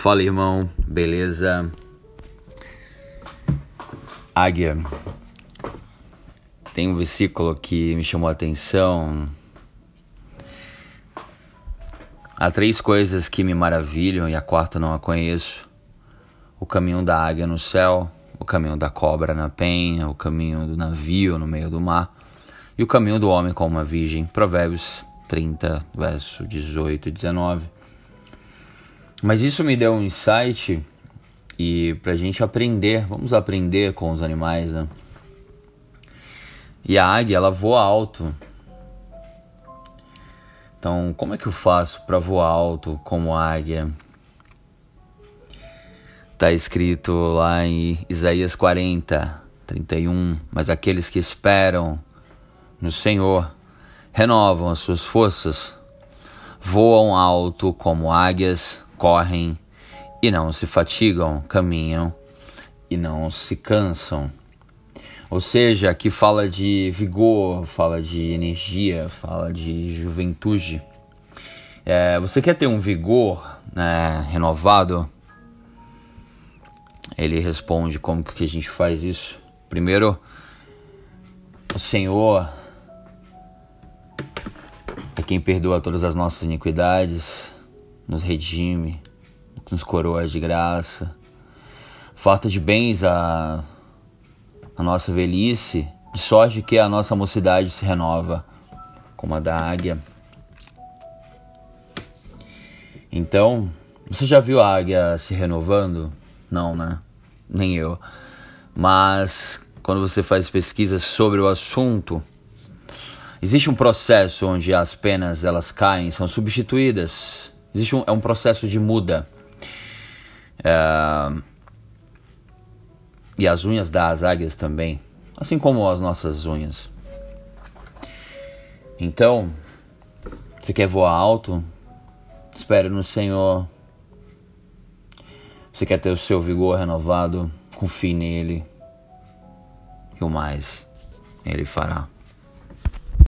Fala irmão, beleza? Águia, tem um versículo que me chamou a atenção. Há três coisas que me maravilham e a quarta não a conheço: o caminho da águia no céu, o caminho da cobra na penha, o caminho do navio no meio do mar e o caminho do homem com uma virgem. Provérbios 30, verso 18 e 19. Mas isso me deu um insight e pra gente aprender, vamos aprender com os animais, né? E a águia, ela voa alto. Então, como é que eu faço para voar alto como águia? Tá escrito lá em Isaías 40, 31, mas aqueles que esperam no Senhor renovam as suas forças, voam alto como águias, correm e não se fatigam, caminham e não se cansam. Ou seja, aqui fala de vigor, fala de energia, fala de juventude. É, você quer ter um vigor né, renovado? Ele responde como que a gente faz isso. Primeiro, o Senhor é quem perdoa todas as nossas iniquidades, nos redime, nos coroa de graça. Falta de bens a, a nossa velhice, de sorte que a nossa mocidade se renova, como a da águia. Então, você já viu a águia se renovando? Não, né? Nem eu. Mas quando você faz pesquisas sobre o assunto, existe um processo onde as penas elas caem, são substituídas Existe um, é um processo de muda. É, e as unhas das águias também, assim como as nossas unhas. Então, você quer voar alto? Espere no Senhor. Você quer ter o seu vigor renovado? Confie nele. E o mais Ele fará.